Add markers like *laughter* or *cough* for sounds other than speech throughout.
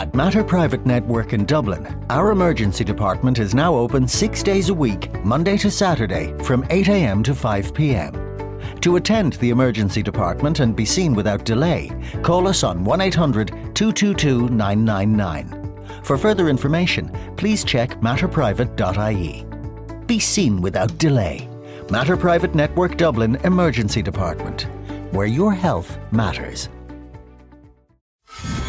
At Matter Private Network in Dublin, our emergency department is now open six days a week, Monday to Saturday, from 8am to 5pm. To attend the emergency department and be seen without delay, call us on 1 800 222 999. For further information, please check matterprivate.ie. Be seen without delay. Matter Private Network Dublin Emergency Department, where your health matters.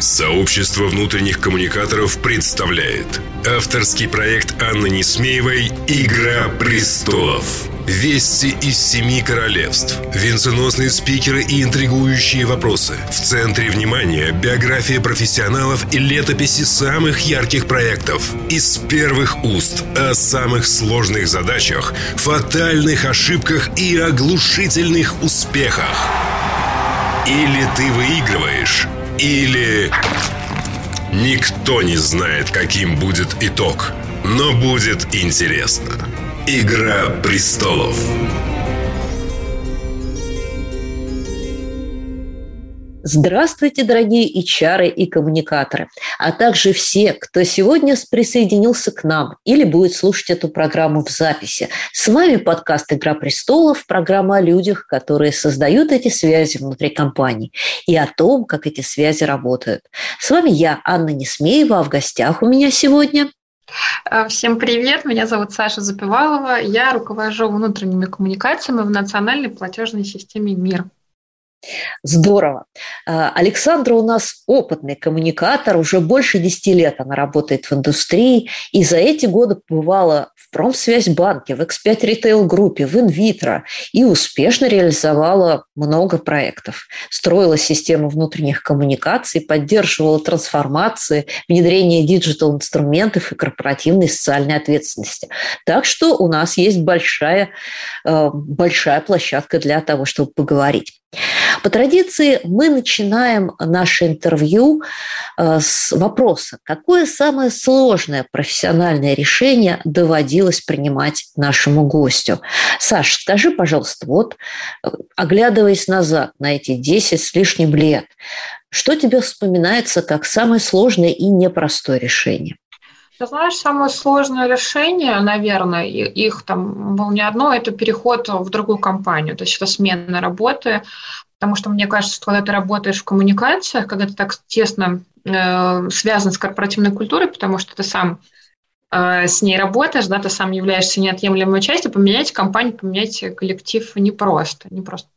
Сообщество внутренних коммуникаторов представляет авторский проект Анны Несмеевой «Игра престолов». Вести из семи королевств, венценосные спикеры и интригующие вопросы. В центре внимания биография профессионалов и летописи самых ярких проектов. Из первых уст о самых сложных задачах, фатальных ошибках и оглушительных успехах. Или ты выигрываешь, или... Никто не знает, каким будет итог, но будет интересно. Игра престолов. Здравствуйте, дорогие и чары, и коммуникаторы, а также все, кто сегодня присоединился к нам или будет слушать эту программу в записи. С вами подкаст «Игра престолов», программа о людях, которые создают эти связи внутри компаний и о том, как эти связи работают. С вами я, Анна Несмеева, а в гостях у меня сегодня а, Всем привет, меня зовут Саша Запивалова, я руковожу внутренними коммуникациями в национальной платежной системе МИР. Здорово. А, Александра у нас опытный коммуникатор, уже больше 10 лет она работает в индустрии, и за эти годы побывала в Промсвязьбанке, в X5 Retail группе, в Инвитро и успешно реализовала много проектов. Строила систему внутренних коммуникаций, поддерживала трансформации, внедрение digital-инструментов и корпоративной социальной ответственности. Так что у нас есть большая, а, большая площадка для того, чтобы поговорить. По традиции мы начинаем наше интервью э, с вопроса, какое самое сложное профессиональное решение доводилось принимать нашему гостю. Саш, скажи, пожалуйста, вот э, оглядываясь назад на эти 10 с лишним лет, что тебе вспоминается как самое сложное и непростое решение? Ты знаешь, самое сложное решение, наверное, их там было не одно, это переход в другую компанию, то есть это смена работы, потому что мне кажется, что когда ты работаешь в коммуникациях, когда ты так тесно э, связан с корпоративной культурой, потому что ты сам э, с ней работаешь, да, ты сам являешься неотъемлемой частью, поменять компанию, поменять коллектив непросто, не просто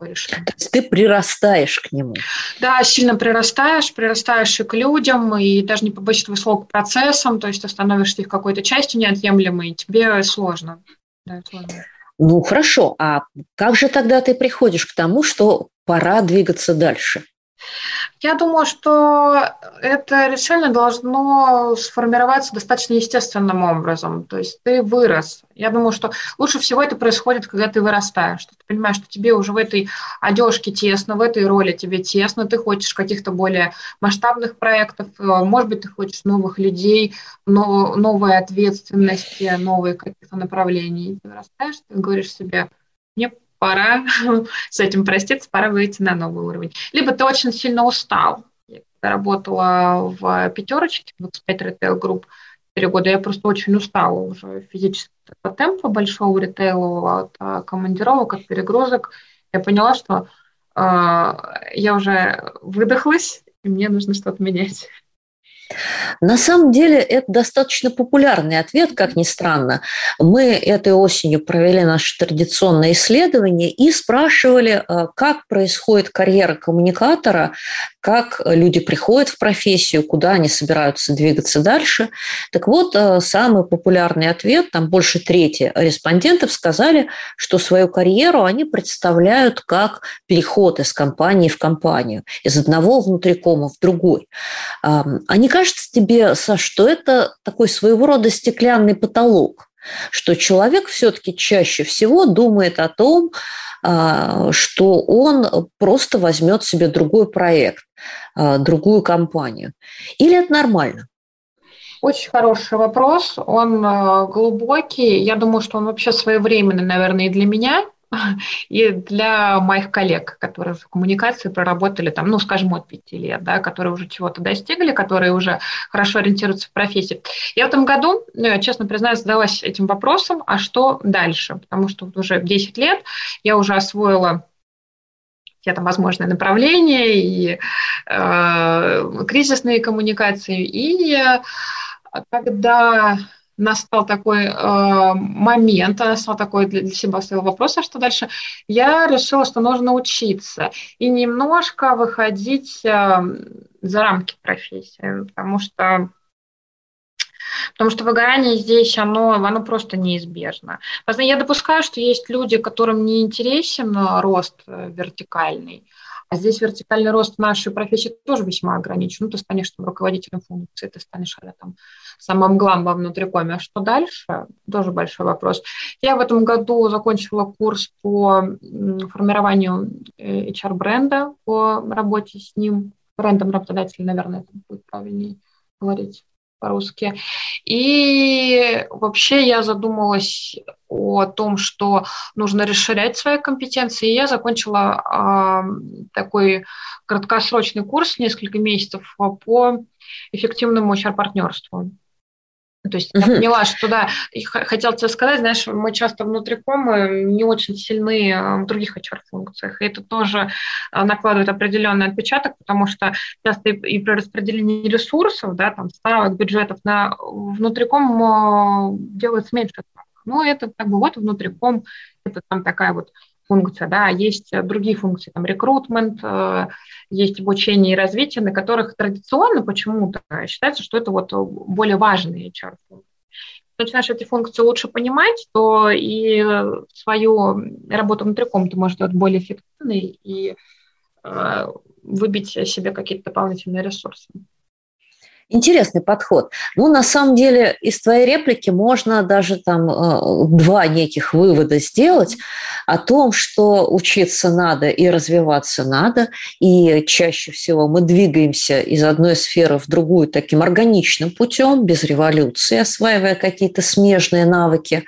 такое решение. То есть ты прирастаешь к нему. Да, сильно прирастаешь, прирастаешь и к людям, и даже не побоюсь этого слова, к процессам, то есть ты становишься их какой-то частью неотъемлемой, и тебе сложно. Да, сложно. Ну, хорошо. А как же тогда ты приходишь к тому, что пора двигаться дальше? Я думаю, что это решение должно сформироваться достаточно естественным образом. То есть ты вырос. Я думаю, что лучше всего это происходит, когда ты вырастаешь. Что ты понимаешь, что тебе уже в этой одежке тесно, в этой роли тебе тесно, ты хочешь каких-то более масштабных проектов, может быть, ты хочешь новых людей, новой ответственности, новые каких-то направлений. Ты вырастаешь, ты говоришь себе, мне пора *laughs* с этим проститься, пора выйти на новый уровень. Либо ты очень сильно устал. Я работала в пятерочке, в X5 Retail Group, 4 года, я просто очень устала уже физически от темпа большого ритейла, от а, командировок, от перегрузок. Я поняла, что э, я уже выдохлась, и мне нужно что-то менять. На самом деле это достаточно популярный ответ, как ни странно. Мы этой осенью провели наше традиционное исследование и спрашивали, э, как происходит карьера коммуникатора, как люди приходят в профессию, куда они собираются двигаться дальше. Так вот, э, самый популярный ответ, там больше трети респондентов сказали, что свою карьеру они представляют как переход из компании в компанию, из одного внутрикома в другой. Они кажется тебе, Саш, что это такой своего рода стеклянный потолок, что человек все-таки чаще всего думает о том, а, что он просто возьмет себе другой проект, а, другую компанию. Или это нормально? Очень хороший вопрос, он а, глубокий. Я думаю, что он вообще своевременный, наверное, и для меня. *laughs* и для моих коллег, которые в коммуникации проработали там, ну, скажем, от пяти лет, да, которые уже чего-то достигли, которые уже хорошо ориентируются в профессии. Я в этом году, ну, честно признаюсь, задалась этим вопросом, а что дальше? Потому что уже 10 лет я уже освоила все там возможные направления и э, кризисные коммуникации. И э, когда настал такой э, момент, настал такой для, для себя стоял вопрос, а что дальше, я решила, что нужно учиться и немножко выходить э, за рамки профессии, потому что Потому что выгорание здесь, оно, оно просто неизбежно. Я допускаю, что есть люди, которым не интересен рост э, вертикальный, а здесь вертикальный рост нашей профессии тоже весьма ограничен. Ну, ты станешь там, руководителем функции, ты станешь там, самым главным внутрикоме. А что дальше? Тоже большой вопрос. Я в этом году закончила курс по формированию э, HR-бренда, по работе с ним, брендом работодателя, наверное, это будет правильнее говорить по-русски. И вообще я задумалась о том, что нужно расширять свои компетенции. И я закончила э, такой краткосрочный курс, несколько месяцев по эффективному HR-партнерству. То есть я поняла, что да, и хотел тебе сказать, знаешь, мы часто внутриком не очень сильны в других HR-функциях, и это тоже а, накладывает определенный отпечаток, потому что часто и, при распределении ресурсов, да, там, ставок, бюджетов на внутриком делается меньше. Ну, это как бы вот внутриком, это там такая вот функция, да, есть другие функции, там, рекрутмент, э, есть обучение и развитие, на которых традиционно почему-то считается, что это вот более важные HR-функции. Начинаешь эти функции лучше понимать, то и свою работу внутриком ты можешь делать более эффективной и э, выбить себе какие-то дополнительные ресурсы. Интересный подход. Ну, на самом деле, из твоей реплики можно даже там э, два неких вывода сделать о том, что учиться надо и развиваться надо, и чаще всего мы двигаемся из одной сферы в другую таким органичным путем, без революции, осваивая какие-то смежные навыки.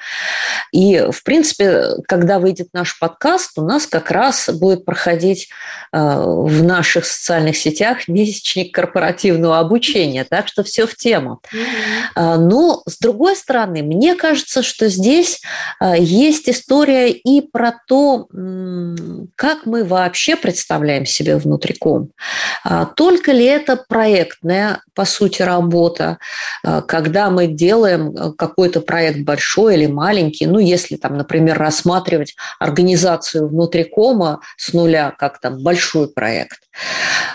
И, в принципе, когда выйдет наш подкаст, у нас как раз будет проходить э, в наших социальных сетях месячник корпоративного обучения так что все в тему. Mm-hmm. Но, с другой стороны, мне кажется, что здесь а, есть история и про то, как мы вообще представляем себе внутриком. А, только ли это проектная, по сути, работа, когда мы делаем какой-то проект большой или маленький, ну, если там, например, рассматривать организацию внутрикома с нуля, как там большой проект,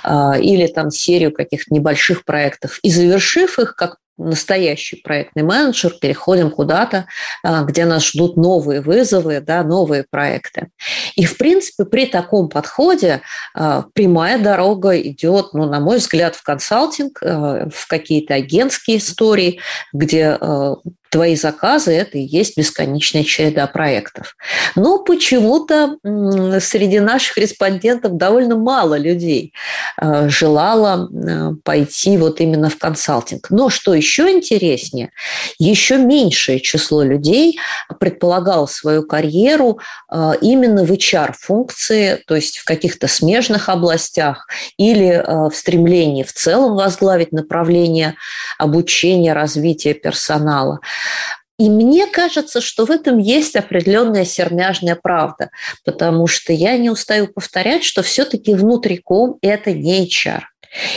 или там серию каких-то небольших проектов, и завершив их, как настоящий проектный менеджер, переходим куда-то, а, где нас ждут новые вызовы, да, новые проекты. И, в принципе, при таком подходе а, прямая дорога идет, ну, на мой взгляд, в консалтинг, а, в какие-то агентские истории, где твои заказы – это и есть бесконечная череда проектов. Но почему-то среди наших респондентов довольно мало людей э, желало э, пойти вот именно в консалтинг. Но что еще интереснее, еще меньшее число людей предполагало свою карьеру э, именно в HR-функции, то есть в каких-то смежных областях или в стремлении в целом возглавить направление обучения, развития персонала. И мне кажется, что в этом есть определенная сермяжная правда, потому что я не устаю повторять, что все-таки внутриком – это не HR.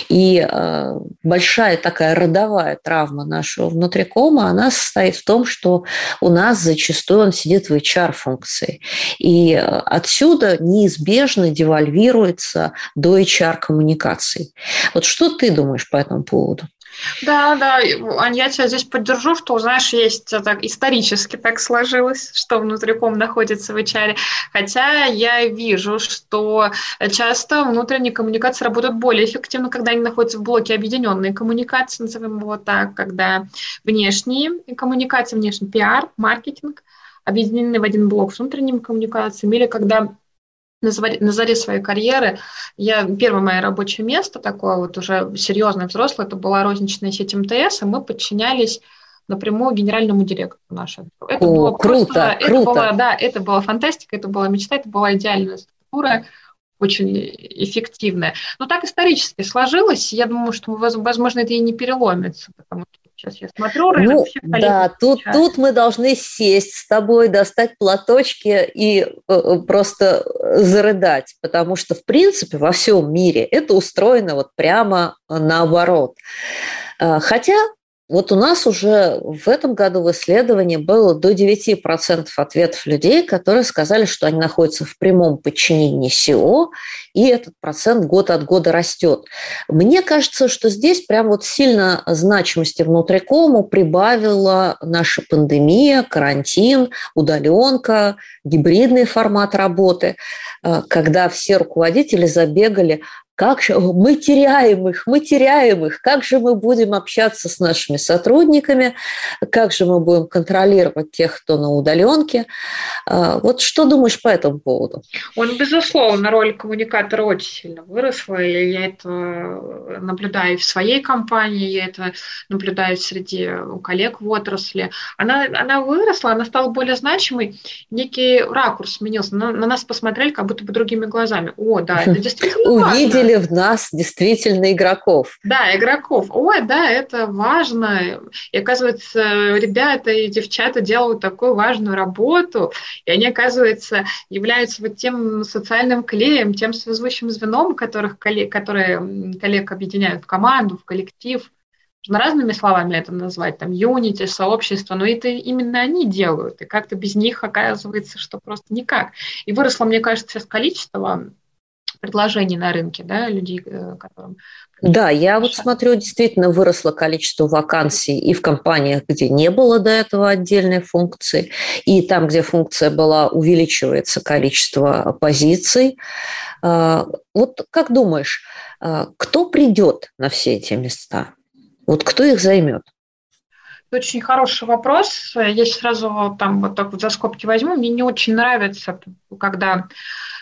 И э, большая такая родовая травма нашего внутрикома, она состоит в том, что у нас зачастую он сидит в HR-функции. И э, отсюда неизбежно девальвируется до HR-коммуникаций. Вот что ты думаешь по этому поводу? Да, да, Ань, я тебя здесь поддержу, что, знаешь, есть э, так, исторически так сложилось, что внутриком находится в HR. Хотя я вижу, что часто внутренние коммуникации работают более эффективно, когда они находятся в блоке объединенной коммуникации, назовем его так, когда внешние коммуникации, внешний пиар, маркетинг объединены в один блок с внутренними коммуникациями, или когда на заре своей карьеры я первое мое рабочее место такое вот уже серьезное взрослое, это была розничная сеть МТС, и мы подчинялись напрямую генеральному директору нашему. Это О, было круто, просто, круто. Это была, да, это была фантастика, это была мечта, это была идеальная структура, очень эффективная. Но так исторически сложилось. Я думаю, что, возможно, это и не переломится, потому что Сейчас я смотрю рынок, ну, Да, тут, тут мы должны сесть с тобой, достать платочки и э, э, просто зарыдать, потому что, в принципе, во всем мире это устроено вот прямо наоборот. Э, хотя вот у нас уже в этом году в исследовании было до 9% ответов людей, которые сказали, что они находятся в прямом подчинении СИО, и этот процент год от года растет. Мне кажется, что здесь прям вот сильно значимости внутрикому прибавила наша пандемия, карантин, удаленка, гибридный формат работы, э, когда все руководители забегали, как же мы теряем их, мы теряем их, как же мы будем общаться с нашими сотрудниками, как же мы будем контролировать тех, кто на удаленке. А, вот что думаешь по этому поводу? Он, безусловно, роль коммуникатора очень сильно выросла, и я это наблюдаю в своей компании, я это наблюдаю среди коллег в отрасли. Она, она выросла, она стала более значимой, некий ракурс сменился, на, на нас посмотрели как будто бы другими глазами. О, да, это *laughs* действительно Увидели увидели в нас действительно игроков. Да, игроков. Ой, да, это важно. И оказывается, ребята и девчата делают такую важную работу, и они, оказывается, являются вот тем социальным клеем, тем связующим звеном, которых коллег, которые коллег объединяют в команду, в коллектив. Можно разными словами это назвать, там, юнити, сообщество, но это именно они делают, и как-то без них оказывается, что просто никак. И выросло, мне кажется, сейчас количество предложений на рынке, да, людей, э, которым... Да, я вот смотрю, действительно выросло количество вакансий и в компаниях, где не было до этого отдельной функции, и там, где функция была, увеличивается количество позиций. А, вот как думаешь, а, кто придет на все эти места? Вот кто их займет? Очень хороший вопрос. Я сразу там вот так вот за скобки возьму. Мне не очень нравится, когда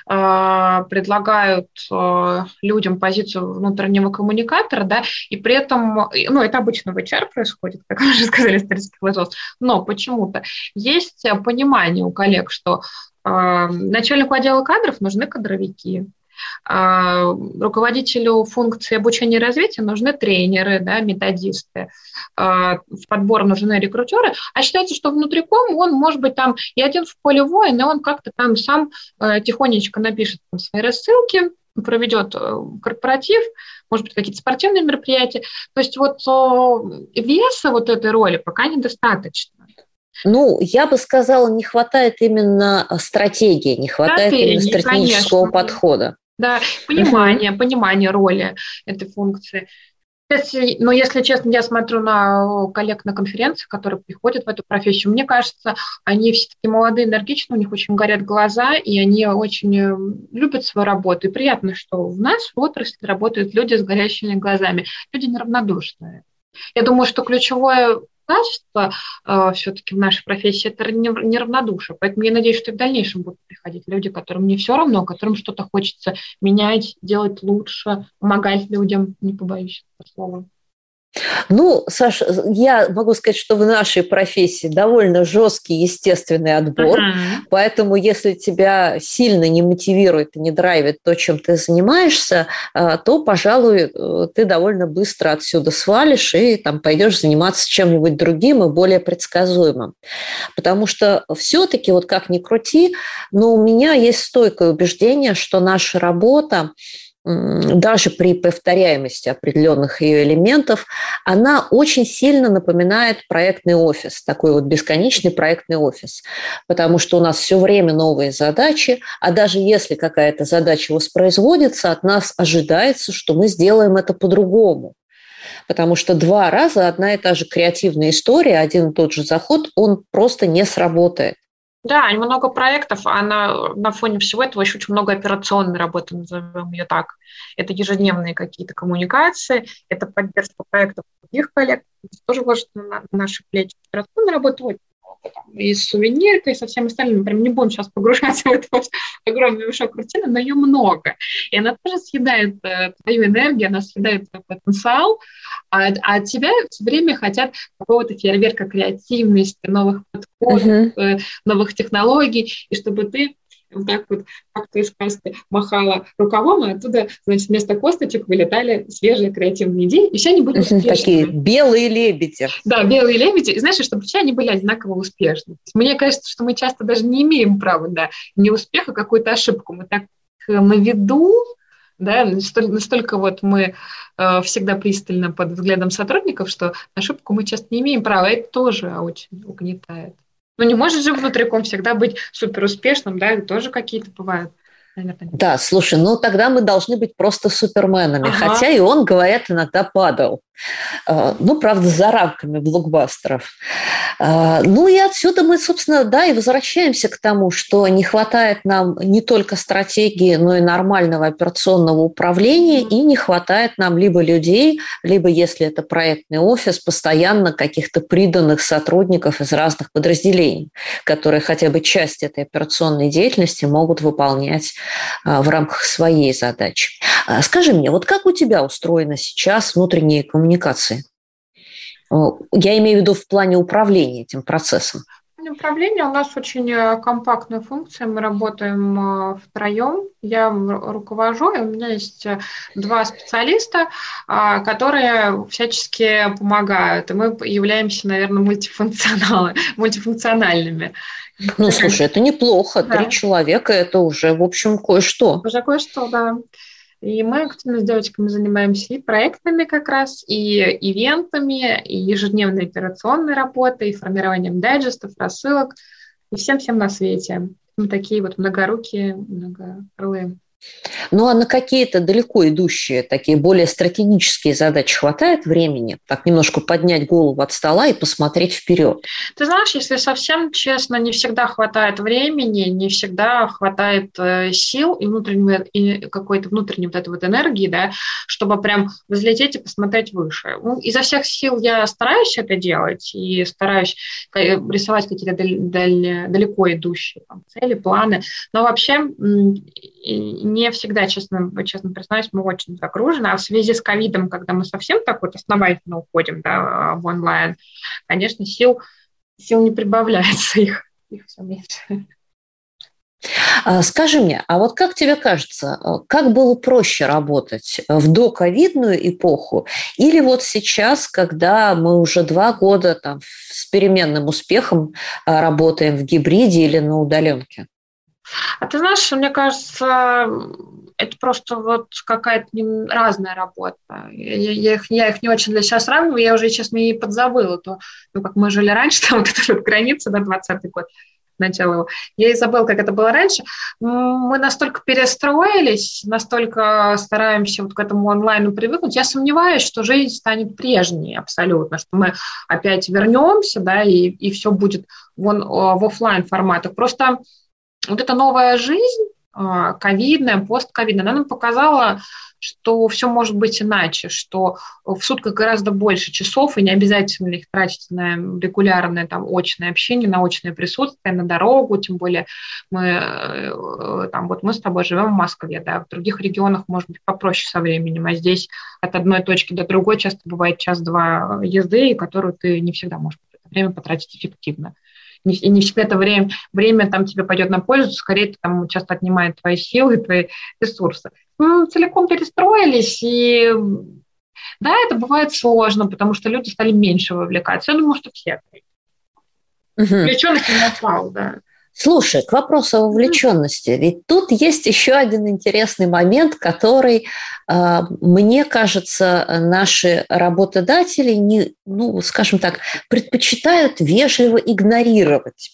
предлагают э, людям позицию внутреннего коммуникатора, да, и при этом, ну, это обычно в HR происходит, как вы уже сказали, исторический вопрос, но почему-то есть понимание у коллег, что э, начальнику отдела кадров нужны кадровики, а, руководителю функции обучения и развития нужны тренеры, да, методисты, а, в подбор нужны рекрутеры, а считается, что внутриком он может быть там и один в поле воин, и он как-то там сам э, тихонечко напишет там свои рассылки, проведет э, корпоратив, может быть, какие-то спортивные мероприятия. То есть вот веса вот этой роли пока недостаточно. Ну, я бы сказала, не хватает именно стратегии, не хватает Стратегии, именно стратегического конечно. подхода. Да, понимание, понимание роли этой функции. Но если честно, я смотрю на коллег на конференции, которые приходят в эту профессию, мне кажется, они все таки молодые, энергичные, у них очень горят глаза, и они очень э, любят свою работу. И приятно, что у нас в отрасли работают люди с горящими глазами, люди неравнодушные. Я думаю, что ключевое качество э, все-таки в нашей профессии это неравнодушие. Поэтому я надеюсь, что и в дальнейшем будут приходить люди, которым не все равно, которым что-то хочется менять, делать лучше, помогать людям, не побоюсь этого слова. Ну, Саша, я могу сказать, что в нашей профессии довольно жесткий естественный отбор, uh-huh. поэтому если тебя сильно не мотивирует и не драйвит то, чем ты занимаешься, а, то, пожалуй, э, ты довольно быстро отсюда свалишь и там пойдешь заниматься чем-нибудь другим и более предсказуемым. Потому что все-таки, вот как ни крути, но у меня есть стойкое убеждение, что наша работа даже при повторяемости определенных ее элементов, она очень сильно напоминает проектный офис, такой вот бесконечный проектный офис, потому что у нас все время новые задачи, а даже если какая-то задача воспроизводится, от нас ожидается, что мы сделаем это по-другому. Потому что два раза одна и та же креативная история, один и тот же заход, он просто не сработает. Да, много проектов, а на, на фоне всего этого еще очень много операционной работы, назовем ее так. Это ежедневные какие-то коммуникации, это поддержка проектов других коллег, это тоже ложится на наши плечи. Операционной работы очень много. опытом. И с сувениркой, и со всем остальным. Прям не будем сейчас погружаться *laughs* в эту огромную мешок рутины, но ее много. И она тоже съедает э, твою энергию, она съедает твой потенциал, а, а от тебя все время хотят какого-то фейерверка креативности, новых подходов, uh-huh. новых технологий, и чтобы ты вот так вот, как ты из сказки, махала рукавом, и оттуда, значит, вместо косточек вылетали свежие креативные идеи, и все они были успешными. Такие белые лебеди. Да, белые лебеди. И знаешь, чтобы все они были одинаково успешны. Мне кажется, что мы часто даже не имеем права на неуспех, а какую-то ошибку. Мы так на виду, да, настолько, настолько вот мы э, всегда пристально под взглядом сотрудников, что ошибку мы часто не имеем права. Это тоже очень угнетает. Ну, не может же внутриком всегда быть супер успешным, да, тоже какие-то бывают. Наверное. Да, слушай, ну тогда мы должны быть просто суперменами. Ага. Хотя и он, говорят, иногда падал. А, ну, правда, за рамками блокбастеров. А, ну и отсюда мы, собственно, да, и возвращаемся к тому, что не хватает нам не только стратегии, но и нормального операционного управления, и не хватает нам либо людей, либо, если это проектный офис, постоянно каких-то приданных сотрудников из разных подразделений, которые хотя бы часть этой операционной деятельности могут выполнять в рамках своей задачи. Скажи мне, вот как у тебя устроена сейчас коммуникация коммуникации. Я имею в виду в плане управления этим процессом. Управление у нас очень э, компактная функция. Мы работаем э, втроем. Я руковожу, и у меня есть э, два специалиста, а, которые всячески помогают. И мы являемся, наверное, мультифункционалы, *laughs* мультифункциональными. Ну, слушай, это неплохо. Да. Три человека – это уже, в общем, кое-что. Уже кое-что, да. И мы активно с девочками занимаемся и проектами как раз, и ивентами, и ежедневной операционной работой, и формированием дайджестов, рассылок, и всем-всем на свете. Мы такие вот многорукие, многокрылые. Ну а на какие-то далеко идущие, такие более стратегические задачи хватает времени? Так немножко поднять голову от стола и посмотреть вперед? Ты знаешь, если совсем честно, не всегда хватает времени, не всегда хватает э, сил и внутренней и какой-то внутренней вот этой вот энергии, да, чтобы прям взлететь и посмотреть выше. Ну, изо всех сил я стараюсь это делать и стараюсь рисовать какие-то даль, далеко идущие там, цели, планы, но вообще не всегда, честно, честно признаюсь, мы очень загружены. А в связи с ковидом, когда мы совсем так вот основательно уходим да, в онлайн, конечно, сил, сил не прибавляется, *laughs* их, их все меньше. А, скажи мне, а вот как тебе кажется, э, как было проще работать в доковидную эпоху или вот сейчас, когда мы уже два года там, с переменным успехом а, работаем в гибриде или на удаленке? А ты знаешь, мне кажется, это просто вот какая-то разная работа. Я, я, их, я их не очень для себя сравниваю, я уже, честно, и подзабыла то, ну, как мы жили раньше, *laughs* там вот эта вот граница, да, 20 год, начало его. Я и забыла, как это было раньше. Мы настолько перестроились, настолько стараемся вот к этому онлайну привыкнуть. Я сомневаюсь, что жизнь станет прежней абсолютно, что мы опять вернемся, да, и, и все будет в, в офлайн форматах. Просто вот эта новая жизнь, а, ковидная, постковидная, она нам показала, что все может быть иначе, что в сутках гораздо больше часов, и не обязательно их тратить на регулярное там, очное общение, на очное присутствие, на дорогу, тем более мы, э, там, вот мы с тобой живем в Москве, да, в других регионах может быть попроще со временем, а здесь от одной точки до другой часто бывает час-два езды, которую ты не всегда можешь время потратить эффективно не, и не всегда это время, время там тебе пойдет на пользу, скорее это там часто отнимает твои силы, твои ресурсы. Мы целиком перестроились, и да, это бывает сложно, потому что люди стали меньше вовлекаться. Я думаю, что все. Угу. Включенность не напал, да. Слушай, к вопросу о вовлеченности. Ведь тут есть еще один интересный момент, который, а, мне кажется, наши работодатели, не, ну, скажем так, предпочитают вежливо игнорировать.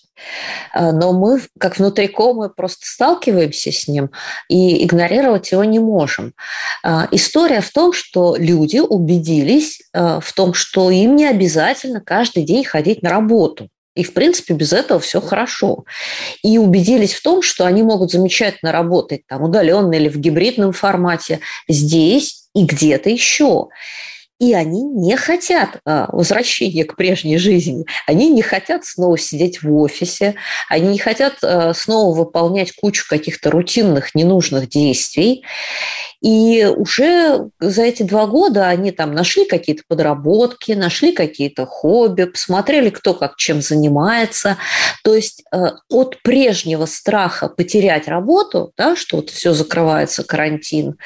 А, но мы, как внутрикомы, просто сталкиваемся с ним и игнорировать его не можем. А, история в том, что люди убедились в том, что им не обязательно каждый день ходить на работу. И, в принципе, без этого все хорошо. И убедились в том, что они могут замечательно работать там удаленно или в гибридном формате здесь и где-то еще. И они не хотят а, возвращения к прежней жизни. Они не хотят снова сидеть в офисе. Они не хотят а, снова выполнять кучу каких-то рутинных, ненужных действий. И уже за эти два года они там нашли какие-то подработки, нашли какие-то хобби, посмотрели, кто как чем занимается. То есть э, от прежнего страха потерять работу, да, что вот все закрывается, карантин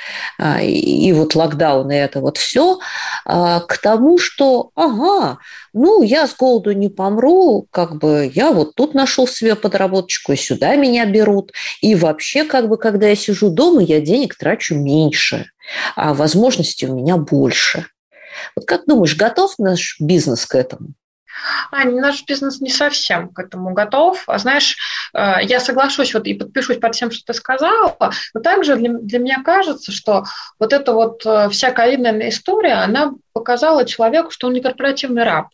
и вот локдаун и это вот все, к тому, что, ага, ну, я с голоду не помру, как бы я вот тут нашел себе подработочку, и сюда меня берут. И вообще, как бы, когда я сижу дома, я денег трачу меньше, а возможностей у меня больше. Вот как думаешь, готов наш бизнес к этому? Аня, наш бизнес не совсем к этому готов. А знаешь, э, я соглашусь вот и подпишусь под тем, что ты сказала, но также для, для меня кажется, что вот эта вот э, вся ковидная история, она показала человеку, что он не корпоративный раб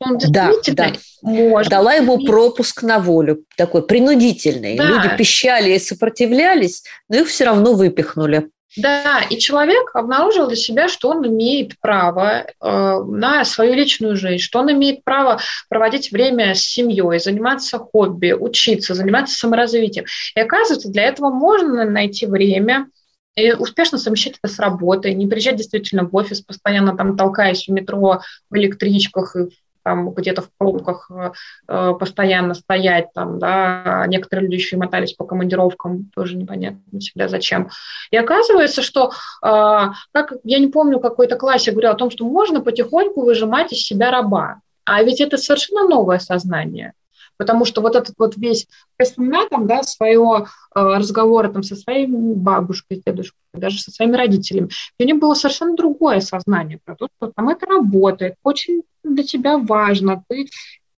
он действительно да, да. может. Дала ему пропуск на волю, такой принудительный. Да. Люди пищали и сопротивлялись, но их все равно выпихнули. Да, и человек обнаружил для себя, что он имеет право э, на свою личную жизнь, что он имеет право проводить время с семьей, заниматься хобби, учиться, заниматься саморазвитием. И оказывается, для этого можно найти время, и успешно совмещать это с работой, не приезжать действительно в офис, постоянно там толкаясь в метро, в электричках и там где-то в пробках э, э, постоянно стоять, там, да, некоторые люди еще и мотались по командировкам, тоже непонятно всегда зачем. И оказывается, что, э, как, я не помню, какой-то классе говорил о том, что можно потихоньку выжимать из себя раба. А ведь это совершенно новое сознание. Потому что вот этот вот весь, я вспоминаю там, да, свое э, разговоры там со своей бабушкой, дедушкой, даже со своими родителями, у них было совершенно другое сознание про то, что там это работает, очень для тебя важно, ты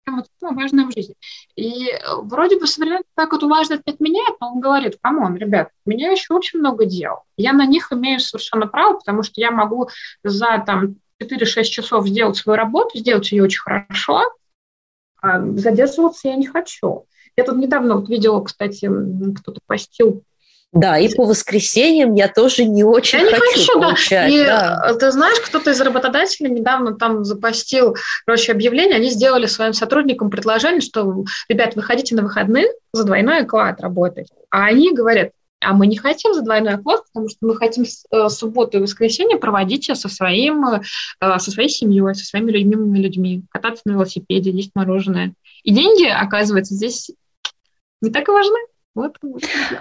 вот важно в жизни. И э, вроде бы современный так вот важно от меня, но он говорит, come on, ребят, у меня еще очень много дел. Я на них имею совершенно право, потому что я могу за там 4-6 часов сделать свою работу, сделать ее очень хорошо, а задерживаться я не хочу. Я тут недавно вот видела, кстати, кто-то постил да, и по воскресеньям я тоже не очень я хочу, не хочу получать. Да. И да. ты знаешь, кто-то из работодателей недавно там запостил, короче, объявление, они сделали своим сотрудникам предложение, что, ребят, выходите на выходных за двойной оклад работать. А они говорят, а мы не хотим за двойной оклад, потому что мы хотим э, субботу и воскресенье проводить со, своим, э, со своей семьей, со своими любимыми людьми, кататься на велосипеде, есть мороженое. И деньги, оказывается, здесь не так и важны. Вот,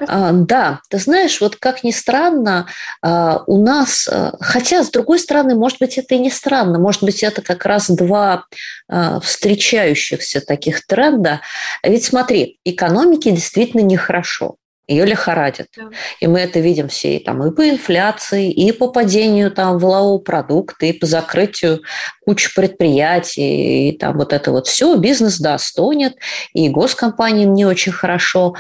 а, да, ты знаешь, вот как ни странно, а, у нас, а, хотя с другой стороны, может быть, это и не странно, может быть, это как раз два встречающихся таких тренда. Ведь смотри, экономике действительно нехорошо ее лихорадит. Да. И мы это видим все и, там, и по инфляции, и по падению там, валового продукта, и по закрытию кучи предприятий, и там вот это вот все. Бизнес, да, стонет, и госкомпаниям не очень хорошо,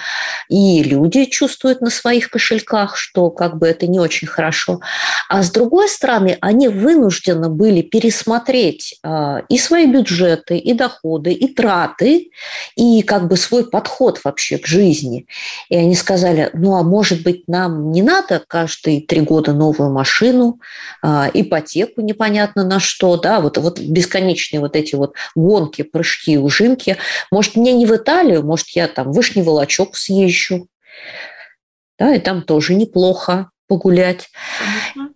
и люди чувствуют на своих кошельках, что как бы это не очень хорошо. А с другой стороны, они вынуждены были пересмотреть э, и свои бюджеты, и доходы, и траты, и как бы свой подход вообще к жизни. И они сказали, сказали, ну а может быть нам не надо каждые три года новую машину, а, ипотеку непонятно на что, да, вот, вот бесконечные вот эти вот гонки, прыжки, ужимки. Может, мне не в Италию, может, я там Вышний Волочок съезжу, да, и там тоже неплохо погулять. Конечно.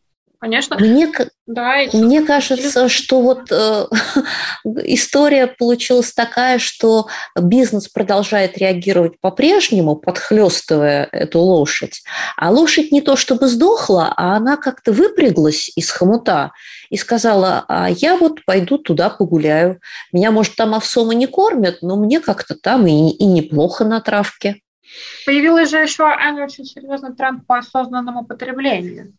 Конечно. Мне, да, мне кажется, что вот э, *laughs* история получилась такая, что бизнес продолжает реагировать по-прежнему, подхлестывая эту лошадь. А лошадь не то чтобы сдохла, а она как-то выпряглась из хомута и сказала, а я вот пойду туда погуляю. Меня, может, там овсом не кормят, но мне как-то там и, и неплохо на травке. Появилась же еще, Аня, очень серьезный тренд по осознанному потреблению.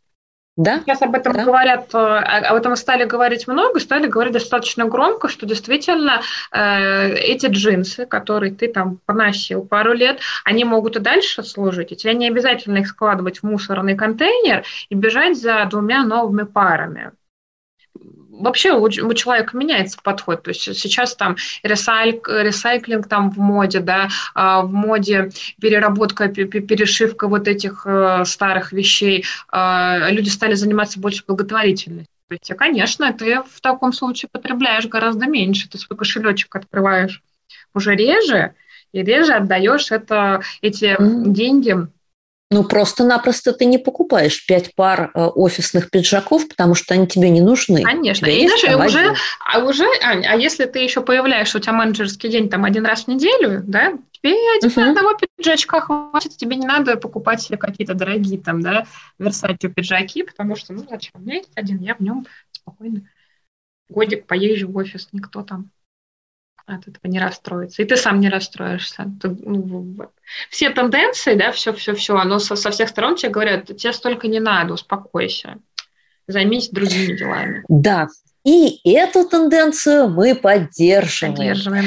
Да? Сейчас об этом да. говорят, э, об этом стали говорить много, стали говорить достаточно громко, что действительно э, эти джинсы, которые ты там поносил пару лет, они могут и дальше служить, и тебе не обязательно их складывать в мусорный контейнер и бежать за двумя новыми парами вообще у, у человека меняется подход. То есть сейчас там ресайк, ресайклинг там в моде, да, а, в моде переработка, перешивка вот этих э, старых вещей. А, люди стали заниматься больше благотворительностью. То есть, конечно, ты в таком случае потребляешь гораздо меньше, ты свой кошелечек открываешь уже реже, и реже отдаешь это, эти mm. деньги ну, просто-напросто ты не покупаешь пять пар э, офисных пиджаков, потому что они тебе не нужны. Конечно. И даже уже, а уже, Ань, а если ты еще появляешься, у тебя менеджерский день там один раз в неделю, да, тебе один uh-huh. одного пиджачка хватит, тебе не надо покупать себе какие-то дорогие там, да, Версачи пиджаки, потому что, ну, зачем? У меня есть один, я в нем спокойно годик поезжу в офис, никто там от этого не расстроится. И ты сам не расстроишься. Ты, ну, все тенденции, да, все-все-все, оно со, со всех сторон тебе говорят, тебе столько не надо, успокойся, займись другими делами. Да, и эту тенденцию мы поддерживаем. Поддерживаем.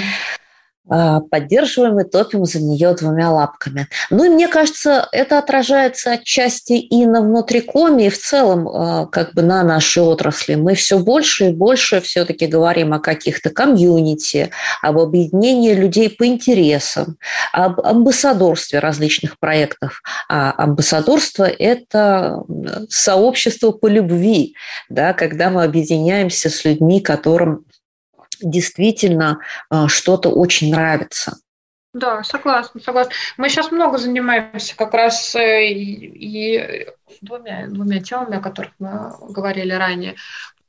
А, поддерживаем и топим за нее двумя лапками. Ну и мне кажется, это отражается отчасти и на внутрикоме, и в целом а, как бы на нашей отрасли. Мы все больше и больше все-таки говорим о каких-то комьюнити, об объединении людей по интересам, об амбассадорстве различных проектов. А амбассадорство – это сообщество по любви, да, когда мы объединяемся с людьми, которым действительно а, что-то очень нравится. Да, согласна, согласна. Мы сейчас много занимаемся как раз э, и, и двумя, двумя темами, о которых мы говорили ранее.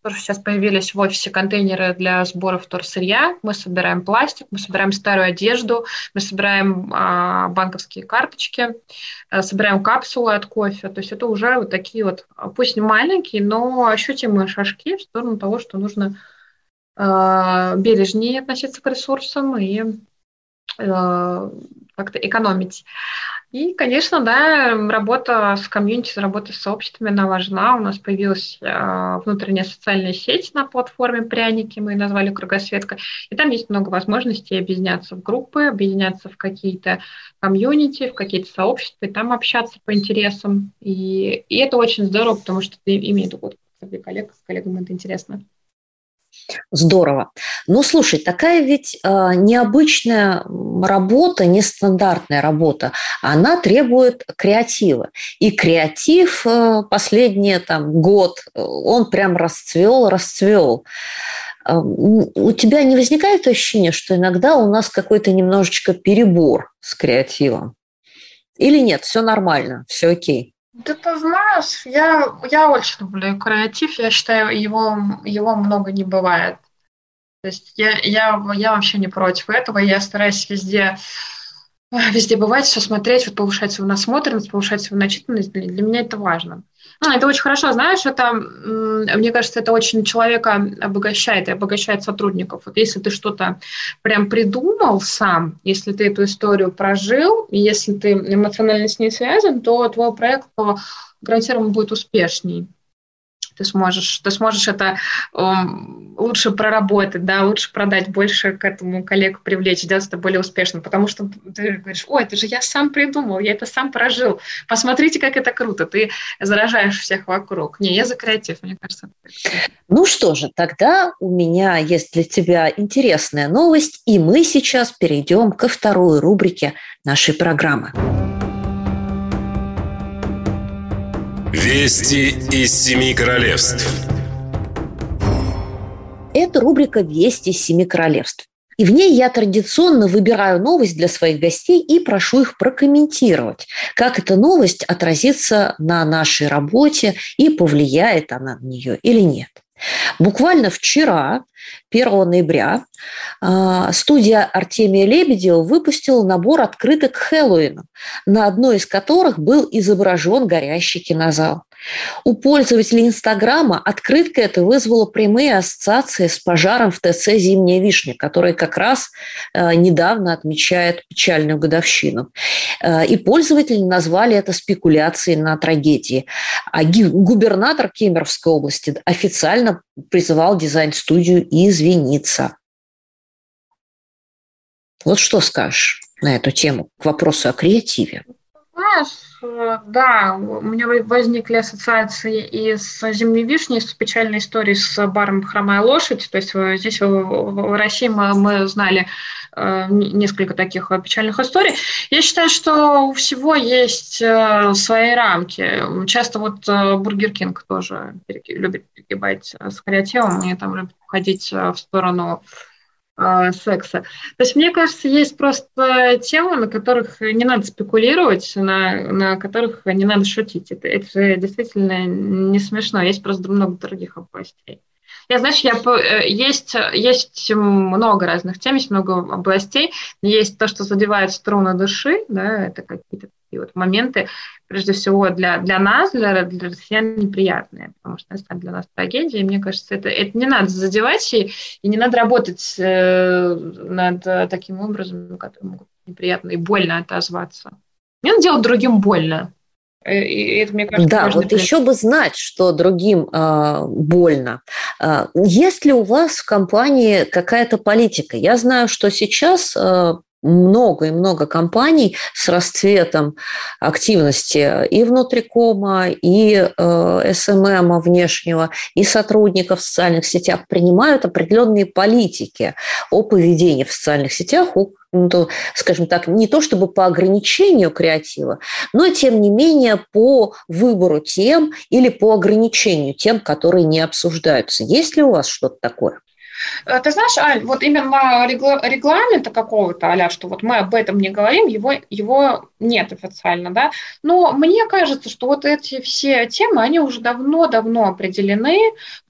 Тоже сейчас появились в офисе контейнеры для сбора вторсырья. Мы собираем пластик, мы собираем старую одежду, мы собираем а, банковские карточки, а, собираем капсулы от кофе. То есть это уже вот такие вот, пусть не маленькие, но ощутимые шажки в сторону того, что нужно Э, бережнее относиться к ресурсам и э, как-то экономить. И, конечно, да, работа с комьюнити, работа с сообществами, она важна. У нас появилась э, внутренняя социальная сеть на платформе «Пряники», мы ее назвали «Кругосветка». И там есть много возможностей объединяться в группы, объединяться в какие-то комьюнити, в какие-то сообщества, и там общаться по интересам. И, и это очень здорово, потому что ты имеешь опыт коллег, с коллегами это интересно. Здорово. Ну, слушай, такая ведь э, необычная работа, нестандартная работа, она требует креатива. И креатив э, последний там, год, он прям расцвел, расцвел. Э, у тебя не возникает ощущения, что иногда у нас какой-то немножечко перебор с креативом? Или нет, все нормально, все окей? Да ты знаешь, я, я очень люблю креатив, я считаю, его, его много не бывает. То есть я, я, я вообще не против этого, я стараюсь везде, везде бывать, все смотреть, вот повышать свою насмотренность, повышать свою начитанность, для, для меня это важно. А, это очень хорошо, знаешь, это, мне кажется, это очень человека обогащает и обогащает сотрудников. Вот если ты что-то прям придумал сам, если ты эту историю прожил, если ты эмоционально с ней связан, то твой проект гарантированно будет успешней ты сможешь, ты сможешь это um, лучше проработать, да, лучше продать, больше к этому коллегу привлечь, сделать это более успешным, потому что ты говоришь, ой, это же я сам придумал, я это сам прожил, посмотрите, как это круто, ты заражаешь всех вокруг. Не, я за креатив, мне кажется. Ну что же, тогда у меня есть для тебя интересная новость, и мы сейчас перейдем ко второй рубрике нашей программы. Вести из семи королевств. Это рубрика «Вести из семи королевств». И в ней я традиционно выбираю новость для своих гостей и прошу их прокомментировать, как эта новость отразится на нашей работе и повлияет она на нее или нет. Буквально вчера, 1 ноября, а, студия Артемия Лебедева выпустила набор открыток к Хэллоуину, на одной из которых был изображен горящий кинозал. У пользователей Инстаграма открытка эта вызвала прямые ассоциации с пожаром в ТЦ «Зимняя вишня», который как раз э, недавно отмечает печальную годовщину. Э, и пользователи назвали это спекуляцией на трагедии. А губернатор Кемеровской области официально призывал дизайн-студию извиниться. Вот что скажешь на эту тему, к вопросу о креативе? Знаешь, э, да, у меня возникли ассоциации и с «Зимней вишней», с печальной историей с баром «Хромая лошадь». То есть здесь в России мы, мы знали э, несколько таких печальных историй. Я считаю, что у всего есть э, свои рамки. Часто вот Burger King тоже любит перегибать с креативом, и там любит уходить в сторону секса. То есть, мне кажется, есть просто темы, на которых не надо спекулировать, на, на которых не надо шутить. Это, это действительно не смешно. Есть просто много других областей. Я, знаешь, я, э, есть, есть много разных тем, есть много областей. Есть то, что задевает струны души, да, это какие-то такие вот моменты, прежде всего для, для нас, для, для россиян неприятные, потому что это для нас трагедия, и мне кажется, это, это не надо задевать, и, и не надо работать э, над таким образом, который могут неприятно и больно отозваться. Не надо делать другим больно. Э, и это, мне кажется, да, вот еще бы знать, что другим э, больно. Э, есть ли у вас в компании какая-то политика? Я знаю, что сейчас э, много и много компаний с расцветом активности и внутрикома, и э, СММа внешнего, и сотрудников в социальных сетях принимают определенные политики о поведении в социальных сетях, о ну, скажем так, не то чтобы по ограничению креатива, но тем не менее по выбору тем или по ограничению тем, которые не обсуждаются. Есть ли у вас что-то такое? Э, ты знаешь, Аль, вот именно регламента какого-то, а что вот мы об этом не говорим, его, его нет официально, да, но мне кажется, что вот эти все темы, они уже давно-давно определены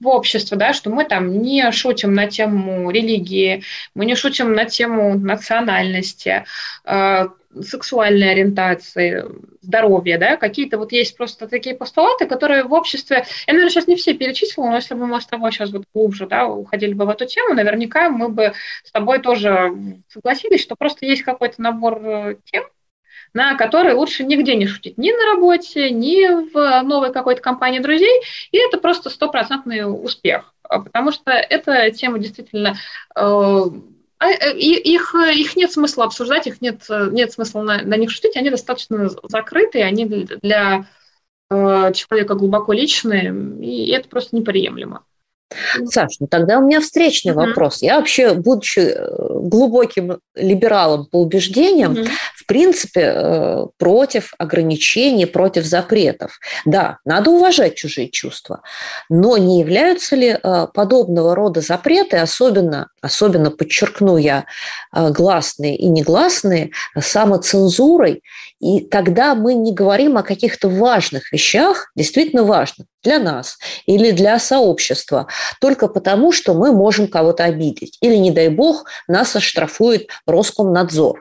в обществе, да, что мы там не шутим на тему религии, мы не шутим на тему национальности, э, сексуальной ориентации, здоровья, да, какие-то вот есть просто такие постулаты, которые в обществе, я, наверное, сейчас не все перечислила, но если бы мы с тобой сейчас вот глубже, да, уходили бы в эту тему, наверняка мы бы с тобой тоже согласились, что просто есть какой-то набор э, тем, на которые лучше нигде не шутить, ни на работе, ни в новой какой-то компании друзей, и это просто стопроцентный успех, потому что эта тема действительно э, а, э, их, их нет смысла обсуждать, их нет, нет смысла на, на них шутить, они достаточно закрытые, они для э, человека глубоко личные, и это просто неприемлемо. Саш, ну тогда у меня встречный mm-hmm. вопрос. Я вообще, будучи э, глубоким либералом по убеждениям, mm-hmm. Принципе, э, против ограничений, против запретов. Да, надо уважать чужие чувства, но не являются ли э, подобного рода запреты, особенно, особенно подчеркну я, гласные и негласные, самоцензурой и тогда мы не говорим о каких-то важных вещах, действительно важных для нас или для сообщества, только потому, что мы можем кого-то обидеть. Или, не дай бог, нас оштрафует Роскомнадзор.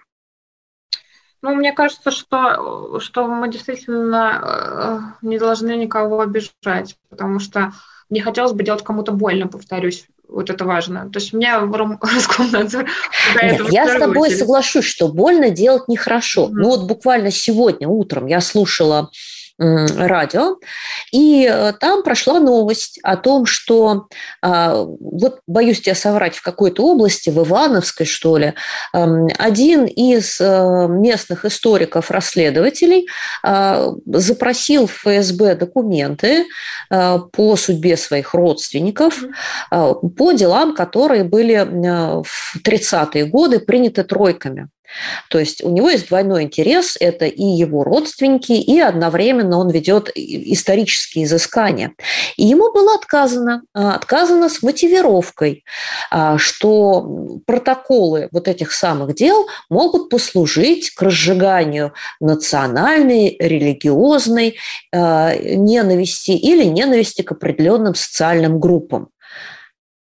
Ну, мне кажется, что, что мы действительно э, не должны никого обижать, потому что не хотелось бы делать кому-то больно, повторюсь. Вот это важно. То есть меня Роскомнадзор *laughs* Нет, я с тобой соглашусь, что больно делать нехорошо. Mm-hmm. Ну вот буквально сегодня утром я слушала радио, и э, там прошла новость о том, что, а, вот боюсь тебя соврать, в какой-то области, в Ивановской, что ли, один из э, местных историков-расследователей а, запросил в ФСБ документы а, по судьбе своих родственников, по делам, которые были в 30-е годы приняты тройками. То есть у него есть двойной интерес, это и его родственники, и одновременно он ведет исторические изыскания. И ему было отказано, а, отказано с мотивировкой, а, что протоколы вот этих самых дел могут послужить к разжиганию национальной, религиозной а, ненависти или ненависти к определенным социальным группам.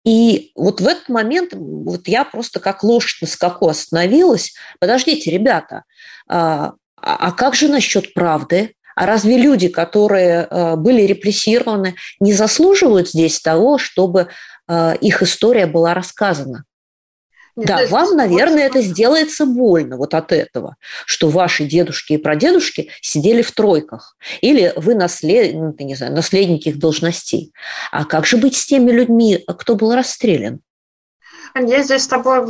И вот в этот момент вот я просто как лошадь на скаку остановилась. Подождите, ребята, а, а как же насчет правды? А разве люди, которые а, были репрессированы, не заслуживают здесь того, чтобы а, их история была рассказана? Да, вам, наверное, это сделается больно вот от этого, что ваши дедушки и прадедушки сидели в тройках, или вы наслед... ну, не знаю, наследники их должностей. А как же быть с теми людьми, кто был расстрелян? Я здесь с тобой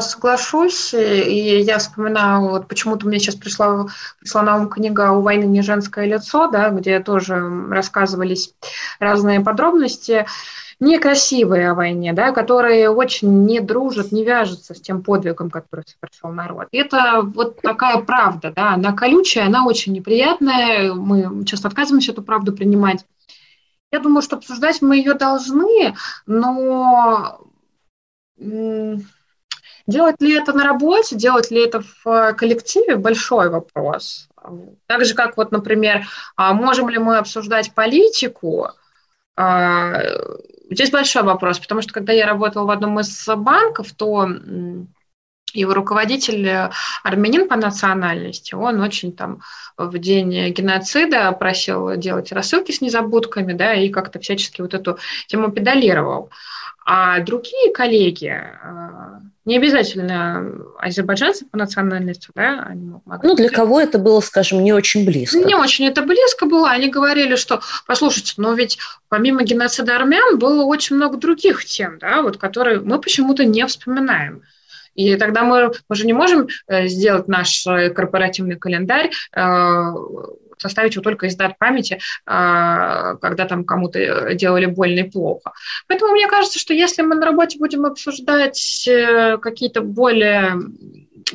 соглашусь, и я вспоминаю, вот почему-то мне сейчас пришла, пришла на ум книга «У войны не женское лицо», да, где тоже рассказывались разные подробности. Некрасивые о войне, да, которые очень не дружат, не вяжутся с тем подвигом, который совершил народ. Это вот такая правда, да, она колючая, она очень неприятная, мы часто отказываемся эту правду принимать. Я думаю, что обсуждать мы ее должны, но делать ли это на работе, делать ли это в коллективе – большой вопрос. Так же, как вот, например, а можем ли мы обсуждать политику, здесь большой вопрос, потому что когда я работала в одном из банков, то его руководитель э, армянин по национальности, он очень там в день геноцида просил делать рассылки с незабудками, да, и как-то всячески вот эту тему педалировал. А другие коллеги, э, не обязательно азербайджанцы по национальности, да, они могут... Ну, для кого это было, скажем, не очень близко? Не очень это близко было. Они говорили, что, послушайте, но ведь помимо геноцида армян было очень много других тем, да, вот, которые мы почему-то не вспоминаем. И тогда мы, мы же не можем э, сделать наш э, корпоративный календарь составить его только из дат памяти, а, когда там кому-то э, делали больно и плохо. Поэтому мне кажется, что если мы на работе будем обсуждать э, какие-то более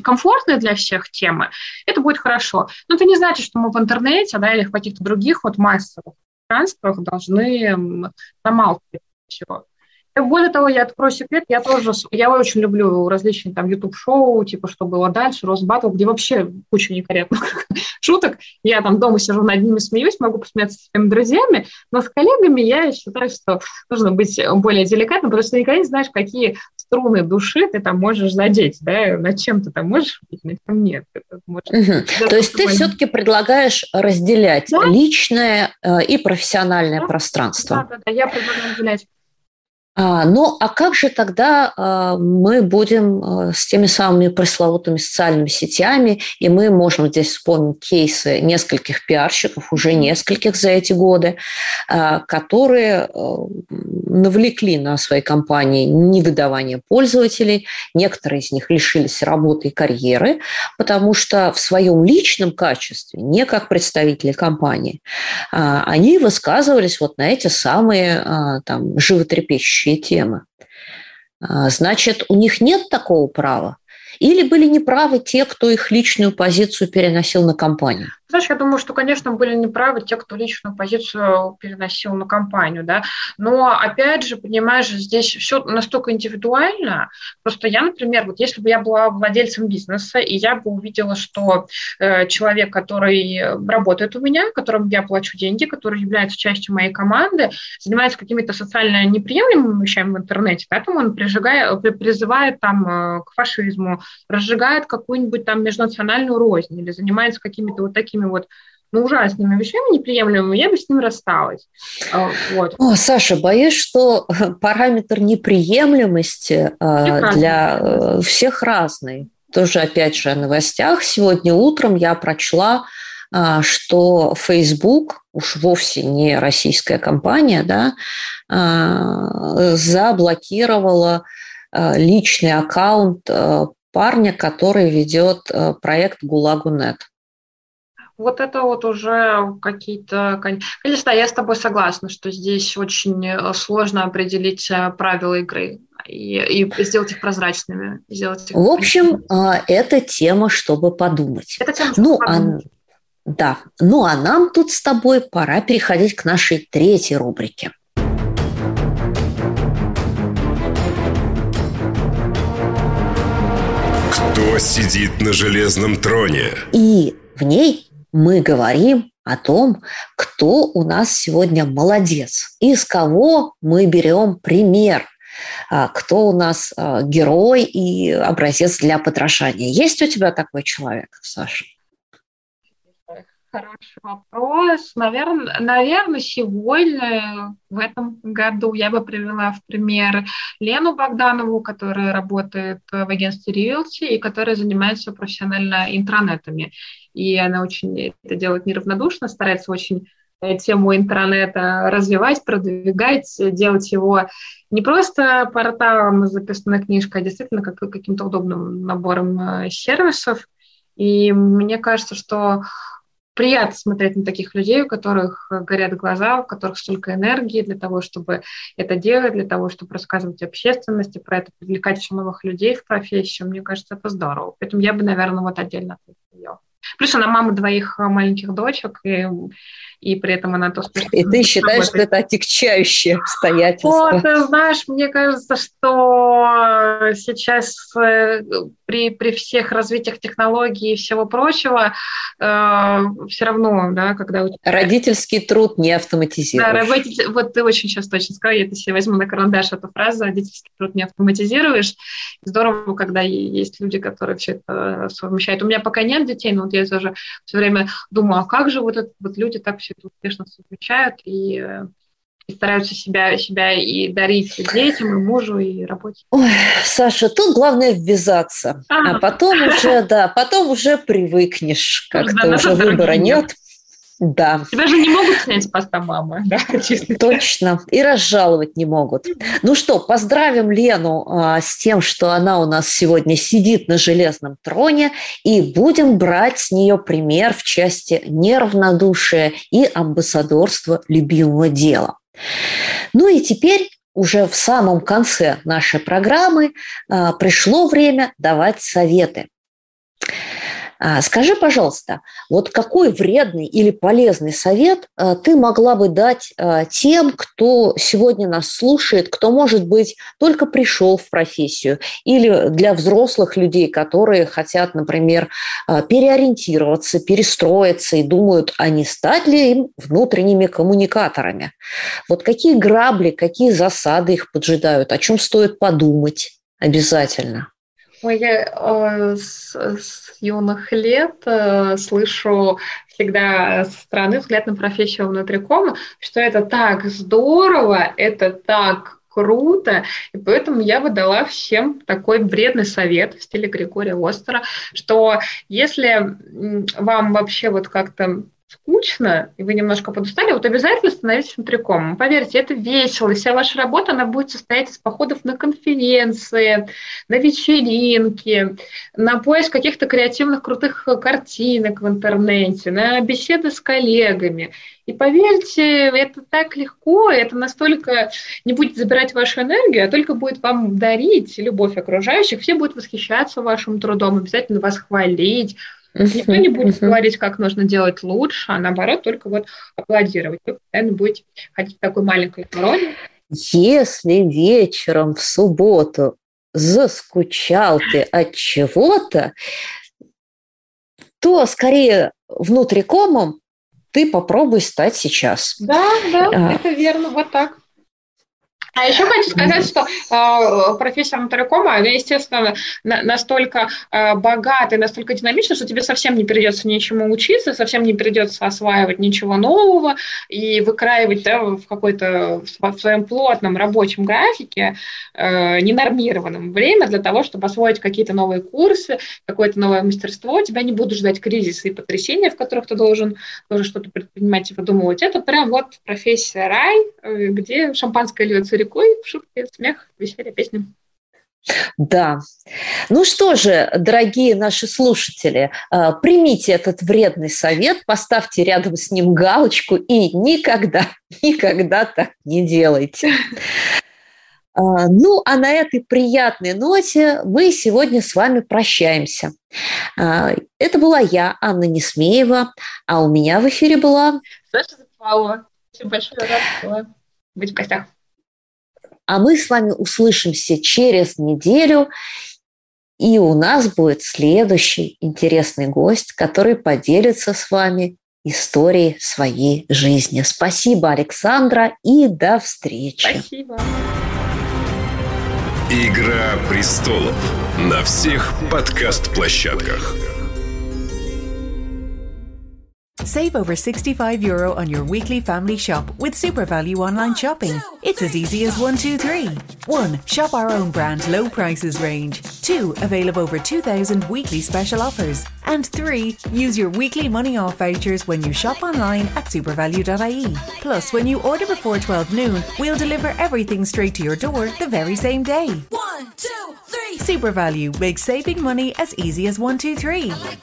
комфортные для всех темы, это будет хорошо. Но это не значит, что мы в интернете да, или в каких-то других вот массовых пространствах должны замалчивать все. Более того, я открою секрет, я тоже, я очень люблю различные там YouTube-шоу, типа «Что было дальше», «Росбаттл», где вообще куча некорректных *laughs* шуток. Я там дома сижу над ними, смеюсь, могу посмеяться с своими друзьями, но с коллегами я считаю, что нужно быть более деликатным, потому что никогда не знаешь, какие струны души ты там можешь задеть, да, над чем ты там можешь быть, над чем нет. угу. То есть ты все-таки предлагаешь разделять да? личное э, и профессиональное да? пространство. Да, да, да, я предлагаю разделять. А, ну, а как же тогда а, мы будем а, с теми самыми пресловутыми социальными сетями, и мы можем здесь вспомнить кейсы нескольких пиарщиков, уже нескольких за эти годы, которые навлекли на свои компании невыдавание пользователей, некоторые из них лишились работы и карьеры, потому что в своем личном качестве, не как представители компании, они высказывались вот на эти самые там, животрепещущие общие темы. А, значит, у них нет такого права? Или были неправы те, кто их личную позицию переносил на компанию? Знаешь, я думаю, что, конечно, были неправы те, кто личную позицию переносил на компанию, да, но, опять же, понимаешь, здесь все настолько индивидуально, просто я, например, вот если бы я была владельцем бизнеса, и я бы увидела, что э, человек, который работает у меня, которому я плачу деньги, который является частью моей команды, занимается какими-то социально неприемлемыми вещами в интернете, поэтому он прижигает, призывает там э, к фашизму, разжигает какую-нибудь там межнациональную рознь или занимается какими-то вот такими такими вот ну, ужасными вещами неприемлемыми, я бы с ним рассталась. А, вот. О, Саша, боюсь, что параметр неприемлемости всех для разный. Э, всех разный. Тоже, опять же, о новостях. Сегодня утром я прочла, что Facebook, уж вовсе не российская компания, да, заблокировала личный аккаунт парня, который ведет проект ГУЛАГу.нет. Вот это вот уже какие-то... Конечно, я с тобой согласна, что здесь очень э, сложно определить э, правила игры и, и сделать их прозрачными. Сделать их... В общем, а, это тема, чтобы подумать. Это тема, чтобы ну, а подумать. А, да. Ну, а нам тут с тобой пора переходить к нашей третьей рубрике. Кто сидит на железном троне? И в ней мы говорим о том, кто у нас сегодня молодец, из кого мы берем пример, а, кто у нас а, герой и образец для подражания. Есть у тебя такой человек, Саша? Хороший вопрос. Наверное, наверное, сегодня, в этом году, я бы привела в пример Лену Богданову, которая работает в агентстве Realty и которая занимается профессионально интранетами. И она очень это делает неравнодушно, старается очень э, тему интернета развивать, продвигать, делать его не просто порталом с записной книжкой, а действительно как, каким-то удобным набором э, сервисов. И мне кажется, что приятно смотреть на таких людей, у которых горят глаза, у которых столько энергии для того, чтобы это делать, для того, чтобы рассказывать общественности про это, привлекать еще новых людей в профессию. Мне кажется, это здорово. Поэтому я бы, наверное, вот отдельно от ее. Плюс она мама двоих маленьких дочек, и и при этом она то успешно... *laughs* И ты считаешь, работает. что это отягчающее обстоятельство? Вот, ты знаешь, мне кажется, что сейчас э, при, при всех развитиях технологий и всего прочего э, все равно, да, когда... Родительский труд не автоматизируешь. Да, родитель, вот ты очень сейчас точно сказала, я это себе возьму на карандаш эту фразу, родительский труд не автоматизируешь. Здорово, когда есть люди, которые все это совмещают. У меня пока нет детей, но вот я тоже все время думаю, а как же вот, это, вот люди так все это успешно совмещают и и стараются себя, себя и дарить детям, и мужу, и работе. Ой, Саша, тут главное ввязаться, а, а потом уже, да, потом уже привыкнешь, как-то да, уже выбора нет. Да. Тебя же не могут снять с поста мамы, да? *laughs* Честно. Точно. И разжаловать не могут. Ну что, поздравим Лену а, с тем, что она у нас сегодня сидит на железном троне, и будем брать с нее пример в части неравнодушия и амбассадорства любимого дела. Ну и теперь уже в самом конце нашей программы а, пришло время давать советы. А, скажи, пожалуйста, вот какой вредный или полезный совет а, ты могла бы дать а, тем, кто сегодня нас слушает, кто, может быть, только пришел в профессию, или для взрослых людей, которые хотят, например, переориентироваться, перестроиться и думают, а не стать ли им внутренними коммуникаторами? Вот какие грабли, какие засады их поджидают, о чем стоит подумать обязательно? Ой, я э, с, с юных лет э, слышу всегда со стороны взгляд на профессию внутрикома, что это так здорово, это так круто, и поэтому я бы дала всем такой вредный совет в стиле Григория Остера, что если вам вообще вот как-то скучно, и вы немножко подустали, вот обязательно становитесь внутрикомом. Поверьте, это весело, вся ваша работа, она будет состоять из походов на конференции, на вечеринки, на поиск каких-то креативных крутых картинок в интернете, на беседы с коллегами. И поверьте, это так легко, это настолько не будет забирать вашу энергию, а только будет вам дарить любовь окружающих, все будут восхищаться вашим трудом, обязательно вас хвалить, Никто не будет говорить, как нужно делать лучше, а наоборот, только вот аплодировать. Вы постоянно будете ходить в такой маленькой короне. Если вечером в субботу заскучал ты от чего-то, то скорее внутрикомом ты попробуй стать сейчас. Да, да, а, это верно, вот так. А еще хочу сказать, что э, профессия нотарикома, она, естественно, на, настолько э, богата и настолько динамична, что тебе совсем не придется ничему учиться, совсем не придется осваивать ничего нового и выкраивать да, в какой-то в своем плотном рабочем графике, э, ненормированном время для того, чтобы освоить какие-то новые курсы, какое-то новое мастерство. Тебя не будут ждать кризисы и потрясения, в которых ты должен, должен что-то предпринимать и выдумывать. Это прям вот профессия рай, э, где шампанское льется рекой, шутки, смех, веселье, песни. Да. Ну что же, дорогие наши слушатели, а, примите этот вредный совет, поставьте рядом с ним галочку и никогда, *laughs* никогда так не делайте. А, ну, а на этой приятной ноте мы сегодня с вами прощаемся. А, это была я, Анна Несмеева, а у меня в эфире была... Саша Запалова. Очень большое рад быть в гостях. А мы с вами услышимся через неделю, и у нас будет следующий интересный гость, который поделится с вами историей своей жизни. Спасибо, Александра, и до встречи. Спасибо. Игра престолов на всех подкаст-площадках. Save over 65 euro on your weekly family shop with SuperValue online shopping. It's as easy as one, two, three. 1. Shop our own brand low prices range. 2. Avail of over 2,000 weekly special offers. And 3. Use your weekly money off vouchers when you shop online at supervalue.ie. Plus, when you order before 12 noon, we'll deliver everything straight to your door the very same day. One, two, three. SuperValue makes saving money as easy as one, two, three. Like